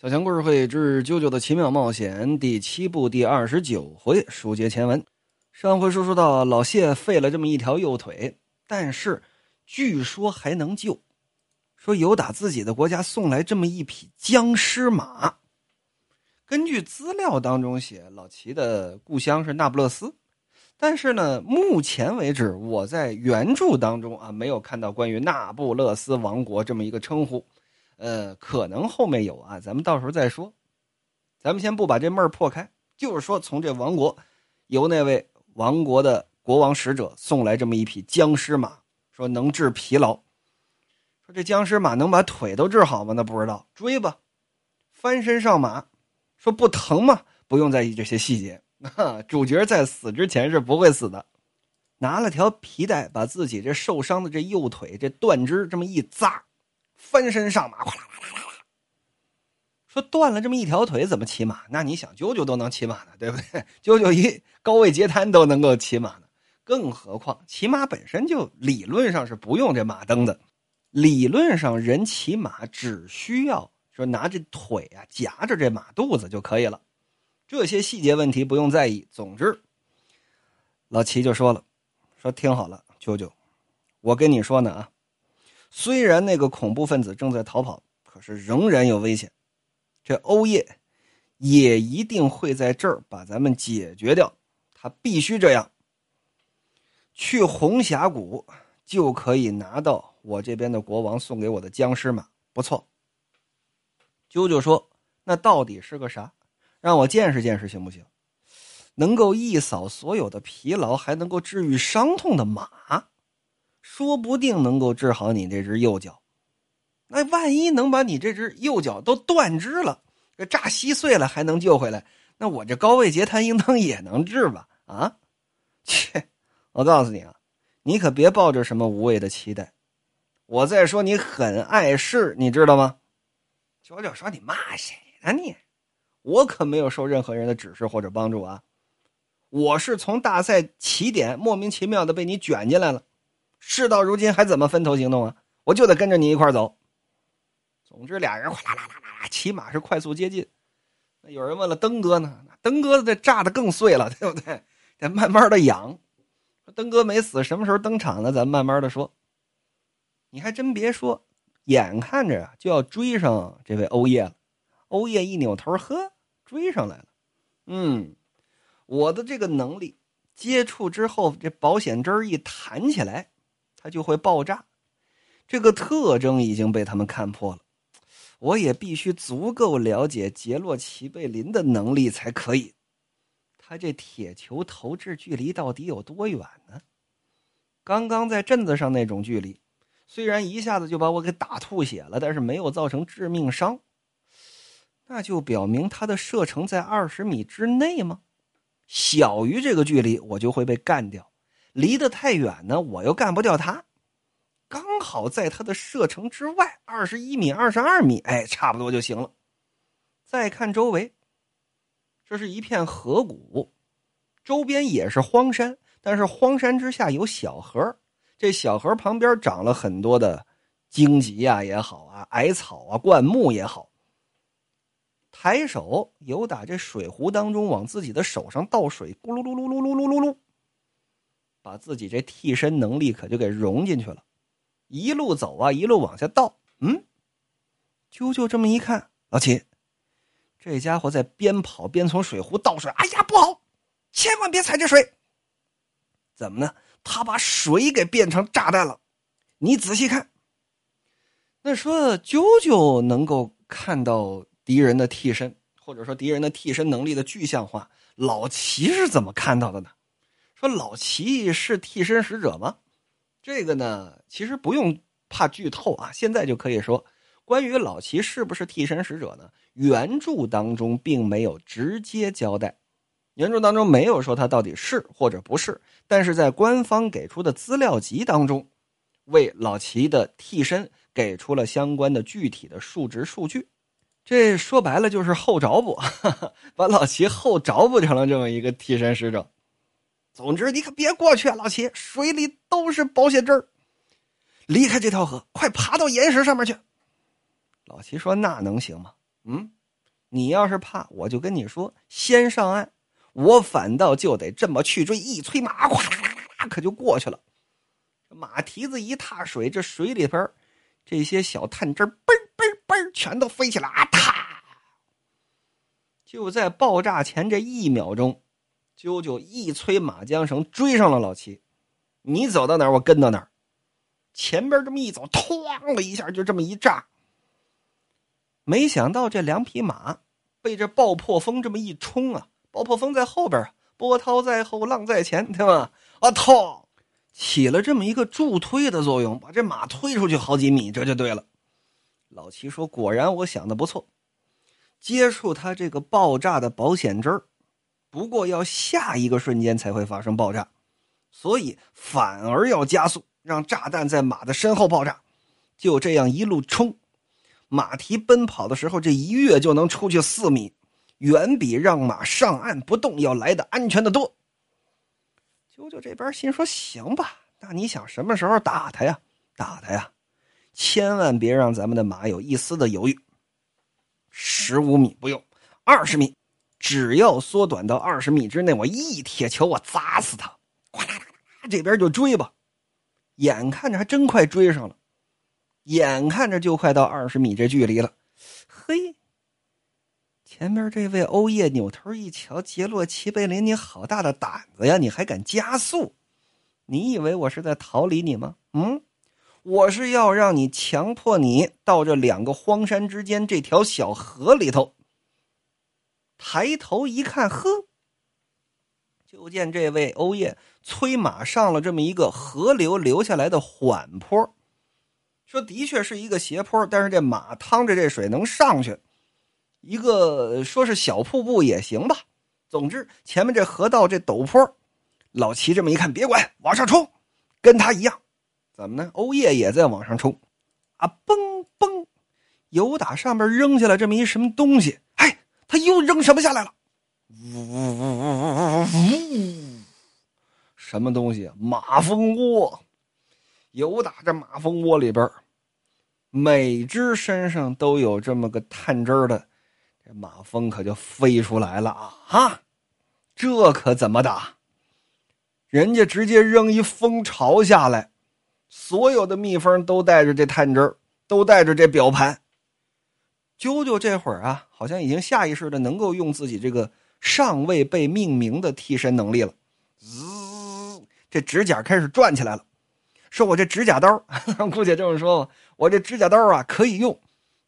小强故事会之《啾啾的奇妙冒险》第七部第二十九回，书接前文。上回书说到老谢废了这么一条右腿，但是据说还能救。说有打自己的国家送来这么一匹僵尸马。根据资料当中写，老齐的故乡是那不勒斯，但是呢，目前为止我在原著当中啊没有看到关于那不勒斯王国这么一个称呼。呃，可能后面有啊，咱们到时候再说。咱们先不把这闷儿破开，就是说从这王国，由那位王国的国王使者送来这么一匹僵尸马，说能治疲劳。说这僵尸马能把腿都治好吗？那不知道，追吧。翻身上马，说不疼吗？不用在意这些细节。主角在死之前是不会死的。拿了条皮带，把自己这受伤的这右腿这断肢这么一扎。翻身上马，哗啦啦啦啦啦。说断了这么一条腿，怎么骑马？那你想，舅舅都能骑马呢，对不对？舅舅一高位截瘫都能够骑马呢，更何况骑马本身就理论上是不用这马蹬的。理论上，人骑马只需要说拿这腿啊夹着这马肚子就可以了，这些细节问题不用在意。总之，老齐就说了：“说听好了，舅舅，我跟你说呢啊。”虽然那个恐怖分子正在逃跑，可是仍然有危险。这欧叶也一定会在这儿把咱们解决掉，他必须这样。去红峡谷就可以拿到我这边的国王送给我的僵尸马，不错。啾啾说：“那到底是个啥？让我见识见识行不行？能够一扫所有的疲劳，还能够治愈伤痛的马。”说不定能够治好你这只右脚，那万一能把你这只右脚都断肢了，这炸稀碎了还能救回来，那我这高位截瘫应当也能治吧？啊，切！我告诉你啊，你可别抱着什么无谓的期待。我再说你很碍事，你知道吗？九九说：“你骂谁呢你？我可没有受任何人的指示或者帮助啊！我是从大赛起点莫名其妙的被你卷进来了。”事到如今还怎么分头行动啊？我就得跟着你一块走。总之，俩人哗啦啦啦啦啦，骑马是快速接近。那有人问了，登哥呢？登哥这炸的更碎了，对不对？得慢慢的养。登哥没死，什么时候登场呢？咱慢慢的说。你还真别说，眼看着啊就要追上这位欧叶了。欧叶一扭头，呵，追上来了。嗯，我的这个能力接触之后，这保险针一弹起来。它就会爆炸，这个特征已经被他们看破了。我也必须足够了解杰洛奇贝林的能力才可以。他这铁球投掷距离到底有多远呢？刚刚在镇子上那种距离，虽然一下子就把我给打吐血了，但是没有造成致命伤。那就表明他的射程在二十米之内吗？小于这个距离，我就会被干掉。离得太远呢，我又干不掉他。刚好在他的射程之外，二十一米、二十二米，哎，差不多就行了。再看周围，这是一片河谷，周边也是荒山，但是荒山之下有小河，这小河旁边长了很多的荆棘呀也好啊，矮草啊、灌木也好。抬手由打这水壶当中往自己的手上倒水，咕噜噜噜噜噜噜噜噜。把自己这替身能力可就给融进去了，一路走啊，一路往下倒。嗯，啾啾这么一看，老齐，这家伙在边跑边从水壶倒水。哎呀，不好，千万别踩这水！怎么呢？他把水给变成炸弹了。你仔细看。那说啾啾能够看到敌人的替身，或者说敌人的替身能力的具象化，老齐是怎么看到的呢？说老齐是替身使者吗？这个呢，其实不用怕剧透啊，现在就可以说，关于老齐是不是替身使者呢？原著当中并没有直接交代，原著当中没有说他到底是或者不是，但是在官方给出的资料集当中，为老齐的替身给出了相关的具体的数值数据。这说白了就是后着补，把老齐后着补成了这么一个替身使者。总之，你可别过去啊，老齐！水里都是保险针儿。离开这条河，快爬到岩石上面去。老齐说：“那能行吗？”嗯，你要是怕，我就跟你说，先上岸，我反倒就得这么去追。一催马，咵啦啦，可就过去了。马蹄子一踏水，这水里边这些小炭汁儿嘣嘣嘣全都飞起来，啊啪！就在爆炸前这一秒钟，啾啾一催马缰绳，追上了老齐。你走到哪儿，我跟到哪儿。前边这么一走，哐的一下，就这么一炸。没想到这两匹马被这爆破风这么一冲啊！爆破风在后边，波涛在后，浪在前，对吧？啊，痛！起了这么一个助推的作用，把这马推出去好几米，这就对了。老齐说：“果然，我想的不错。接触它这个爆炸的保险针儿，不过要下一个瞬间才会发生爆炸，所以反而要加速，让炸弹在马的身后爆炸。就这样一路冲，马蹄奔跑的时候，这一跃就能出去四米，远比让马上岸不动要来的安全的多。”啾啾这边心说：“行吧，那你想什么时候打他呀？打他呀！千万别让咱们的马有一丝的犹豫。十五米不用，二十米，只要缩短到二十米之内，我一铁球我砸死他！哗啦啦啦，这边就追吧。眼看着还真快追上了，眼看着就快到二十米这距离了。嘿。”前面这位欧叶扭头一瞧，杰洛奇贝林，你好大的胆子呀！你还敢加速？你以为我是在逃离你吗？嗯，我是要让你强迫你到这两个荒山之间这条小河里头。抬头一看，呵，就见这位欧叶催马上了这么一个河流流下来的缓坡。说的确是一个斜坡，但是这马趟着这水能上去。一个说是小瀑布也行吧，总之前面这河道这陡坡，老齐这么一看，别管，往上冲，跟他一样，怎么呢？欧叶也在往上冲，啊，嘣嘣，有打上边扔下来这么一什么东西，他又扔什么下来了？呜呜呜呜呜呜，什么东西？马蜂窝，有打这马蜂窝里边，每只身上都有这么个探针的。这马蜂可就飞出来了啊！哈，这可怎么打？人家直接扔一蜂巢下来，所有的蜜蜂都带着这探针都带着这表盘。啾啾这会儿啊，好像已经下意识的能够用自己这个尚未被命名的替身能力了。滋，这指甲开始转起来了。说我这指甲刀，姑且这么说吧，我这指甲刀啊可以用。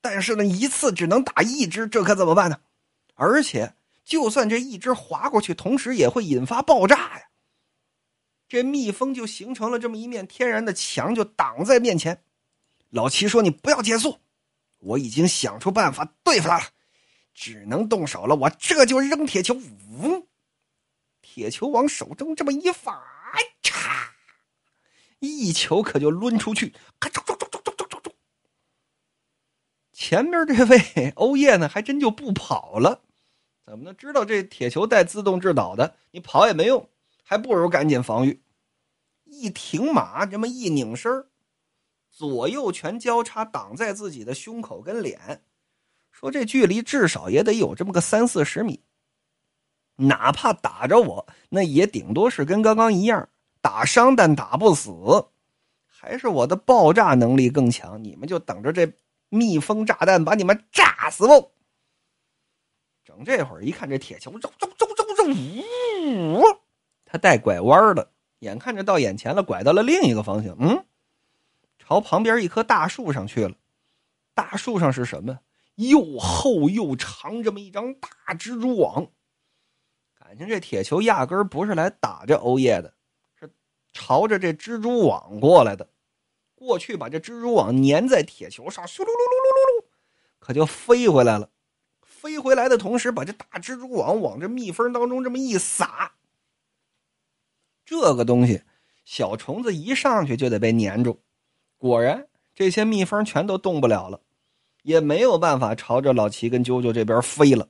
但是呢，一次只能打一只，这可怎么办呢？而且，就算这一只划过去，同时也会引发爆炸呀。这蜜蜂就形成了这么一面天然的墙，就挡在面前。老齐说：“你不要减速，我已经想出办法对付他了，只能动手了。我这就扔铁球，呜，铁球往手中这么一放，嚓，一球可就抡出去，咔嚓嚓嚓嚓。”前面这位欧叶呢，还真就不跑了。怎么呢？知道这铁球带自动制导的，你跑也没用，还不如赶紧防御。一停马，这么一拧身左右拳交叉挡在自己的胸口跟脸，说这距离至少也得有这么个三四十米。哪怕打着我，那也顶多是跟刚刚一样打伤，但打不死。还是我的爆炸能力更强，你们就等着这。蜜蜂炸弹把你们炸死不？整这会儿一看这铁球，走走走走走，呜！他带拐弯的，眼看着到眼前了，拐到了另一个方向，嗯，朝旁边一棵大树上去了。大树上是什么？又厚又长，这么一张大蜘蛛网。感情这铁球压根不是来打这欧叶的，是朝着这蜘蛛网过来的。过去把这蜘蛛网粘在铁球上，咻噜噜噜噜噜噜，可就飞回来了。飞回来的同时，把这大蜘蛛网往这蜜蜂当中这么一撒，这个东西小虫子一上去就得被粘住。果然，这些蜜蜂全都动不了了，也没有办法朝着老齐跟啾啾这边飞了。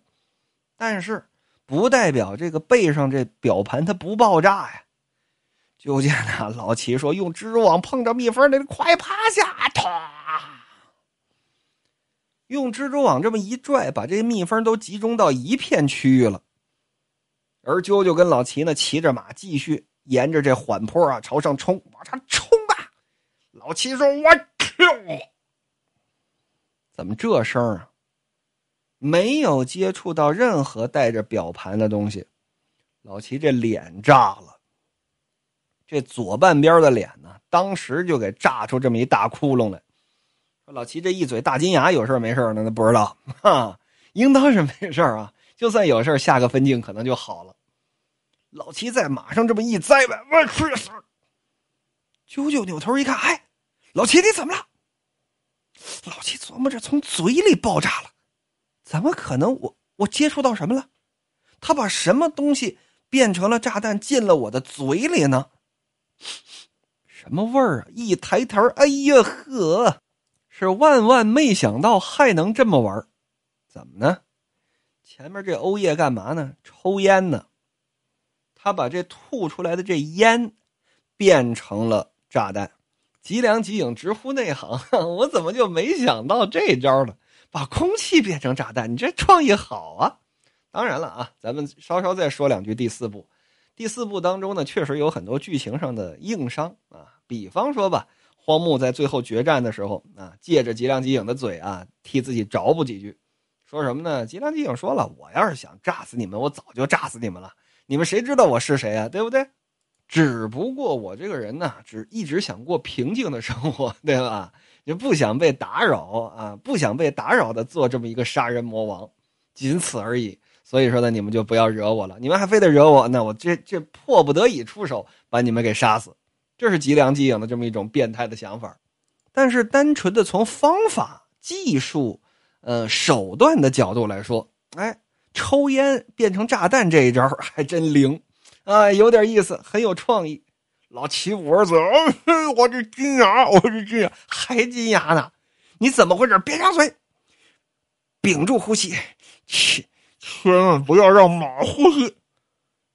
但是，不代表这个背上这表盘它不爆炸呀。就见呢，老齐说：“用蜘蛛网碰着蜜蜂，得快趴下！”用蜘蛛网这么一拽，把这蜜蜂都集中到一片区域了。而啾啾跟老齐呢，骑着马继续沿着这缓坡啊朝上冲，往上冲！老齐说：“我去，怎么这声啊？没有接触到任何带着表盘的东西，老齐这脸炸了。这左半边的脸呢，当时就给炸出这么一大窟窿来。老齐这一嘴大金牙，有事没事呢？那不知道，哈，应当是没事啊。就算有事下个分镜可能就好了。老齐在马上这么一栽呗，我去！啾啾扭头一看，哎，老齐你怎么了？老齐琢磨着，从嘴里爆炸了，怎么可能？我我接触到什么了？他把什么东西变成了炸弹进了我的嘴里呢？什么味儿啊！一抬头，哎呀呵，是万万没想到还能这么玩怎么呢？前面这欧叶干嘛呢？抽烟呢。他把这吐出来的这烟变成了炸弹。吉良吉影直呼内行，我怎么就没想到这招呢？把空气变成炸弹，你这创意好啊！当然了啊，咱们稍稍再说两句第四部。第四部当中呢，确实有很多剧情上的硬伤啊。比方说吧，荒木在最后决战的时候啊，借着吉良吉影的嘴啊，替自己找补几句，说什么呢？吉良吉影说了：“我要是想炸死你们，我早就炸死你们了。你们谁知道我是谁啊？对不对？只不过我这个人呢，只一直想过平静的生活，对吧？就不想被打扰啊，不想被打扰的做这么一个杀人魔王，仅此而已。”所以说呢，你们就不要惹我了。你们还非得惹我，那我这这迫不得已出手把你们给杀死。这是吉良吉影的这么一种变态的想法。但是单纯的从方法、技术、呃手段的角度来说，哎，抽烟变成炸弹这一招还真灵啊，有点意思，很有创意。老齐捂着嘴，我这金牙，我这金牙还金牙呢？你怎么回事？别张嘴，屏住呼吸，去。千万不要让马呼吸，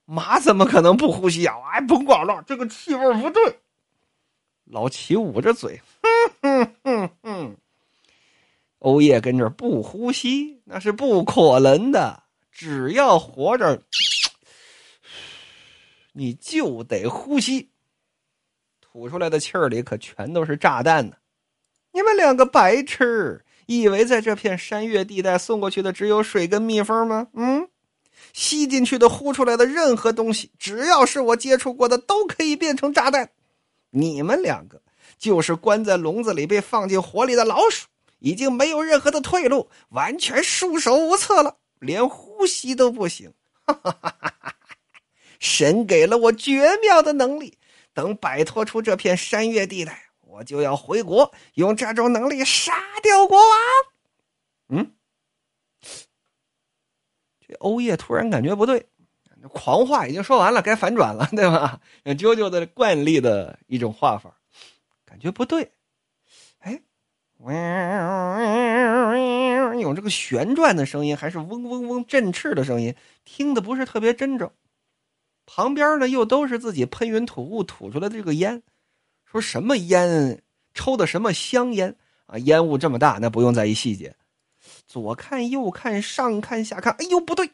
马怎么可能不呼吸啊？哎，甭管了，这个气味不对。老齐捂着嘴，哼哼哼哼。欧叶跟着不呼吸，那是不可能的。只要活着，你就得呼吸。吐出来的气儿里可全都是炸弹呢！你们两个白痴！以为在这片山岳地带送过去的只有水跟蜜蜂吗？嗯，吸进去的、呼出来的任何东西，只要是我接触过的，都可以变成炸弹。你们两个就是关在笼子里被放进火里的老鼠，已经没有任何的退路，完全束手无策了，连呼吸都不行。哈哈哈神给了我绝妙的能力，等摆脱出这片山岳地带。我就要回国，用这种能力杀掉国王。嗯，这欧叶突然感觉不对，狂话已经说完了，该反转了，对吧？啾啾的惯例的一种画法，感觉不对。哎，有这个旋转的声音，还是嗡嗡嗡振翅的声音，听的不是特别真正。旁边呢，又都是自己喷云吐雾吐出来的这个烟。说什么烟？抽的什么香烟啊？烟雾这么大，那不用在意细节。左看右看，上看下看，哎呦，不对，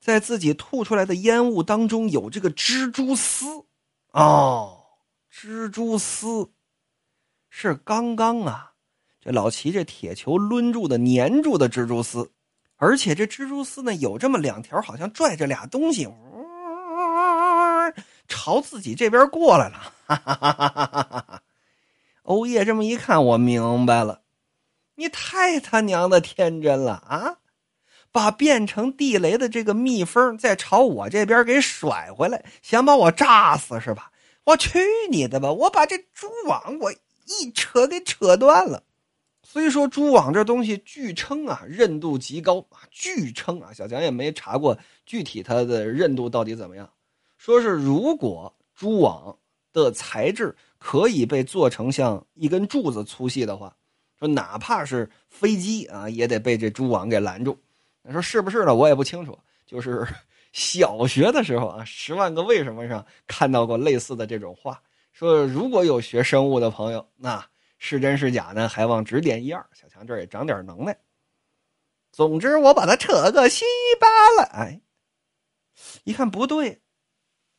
在自己吐出来的烟雾当中有这个蜘蛛丝哦，蜘蛛丝是刚刚啊，这老齐这铁球抡住的粘住的蜘蛛丝，而且这蜘蛛丝呢有这么两条，好像拽着俩东西。朝自己这边过来了，哈哈哈哈哈！欧叶这么一看，我明白了，你太他娘的天真了啊！把变成地雷的这个蜜蜂再朝我这边给甩回来，想把我炸死是吧？我去你的吧！我把这蛛网我一扯给扯断了。虽说蛛网这东西据称啊韧度极高，据称啊，小强也没查过具体它的韧度到底怎么样。说是如果蛛网的材质可以被做成像一根柱子粗细的话，说哪怕是飞机啊也得被这蛛网给拦住。你说是不是呢？我也不清楚。就是小学的时候啊，《十万个为什么》上看到过类似的这种话，说如果有学生物的朋友，那是真是假呢？还望指点一二。小强这也长点能耐。总之，我把它扯个稀巴烂。哎，一看不对，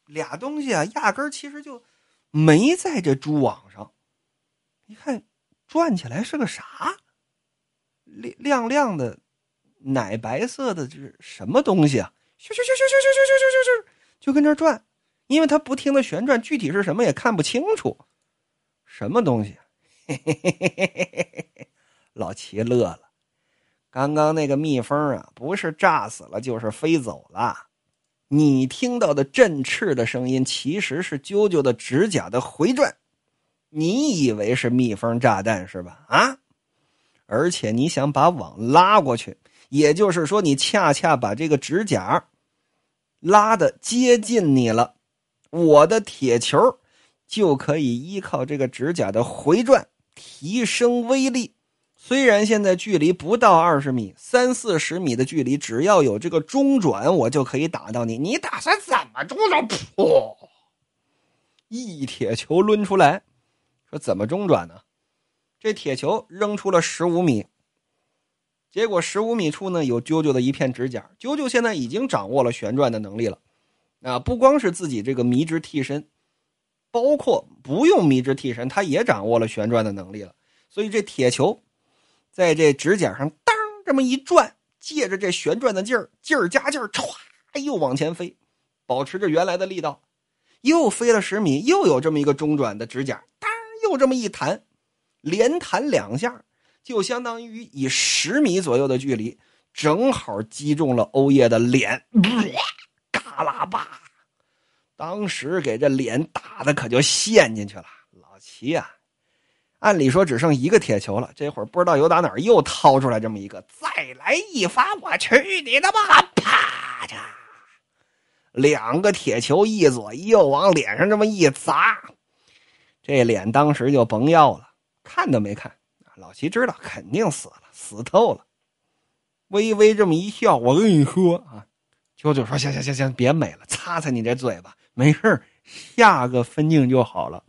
俩东西啊，压根儿其实就没在这蛛网上。一看，转起来是个啥？亮亮的，奶白色的，这是什么东西啊？咻咻咻咻咻咻咻咻咻，就跟这转，因为它不停的旋转，具体是什么也看不清楚。什么东西？嘿嘿嘿嘿嘿嘿嘿！老齐乐了。刚刚那个蜜蜂啊，不是炸死了，就是飞走了。你听到的振翅的声音，其实是啾啾的指甲的回转。你以为是蜜蜂炸弹是吧？啊！而且你想把网拉过去，也就是说，你恰恰把这个指甲拉的接近你了。我的铁球就可以依靠这个指甲的回转提升威力。虽然现在距离不到二十米，三四十米的距离，只要有这个中转，我就可以打到你。你打算怎么中转？噗！一铁球抡出来，说怎么中转呢？这铁球扔出了十五米，结果十五米处呢有啾啾的一片指甲。啾啾现在已经掌握了旋转的能力了，啊，不光是自己这个迷之替身，包括不用迷之替身，他也掌握了旋转的能力了。所以这铁球。在这指甲上，当这么一转，借着这旋转的劲儿，劲儿加劲儿，歘，又往前飞，保持着原来的力道，又飞了十米，又有这么一个中转的指甲，当又这么一弹，连弹两下，就相当于以十米左右的距离，正好击中了欧叶的脸，嘎啦吧，当时给这脸打的可就陷进去了，老齐呀。按理说只剩一个铁球了，这会儿不知道由打哪儿又掏出来这么一个，再来一发，我去你的吧！啪嚓，两个铁球一左一右往脸上这么一砸，这脸当时就甭要了，看都没看。老齐知道肯定死了，死透了，微微这么一笑，我跟你说啊，舅舅说行行行行，别美了，擦擦你这嘴巴，没事下个分镜就好了。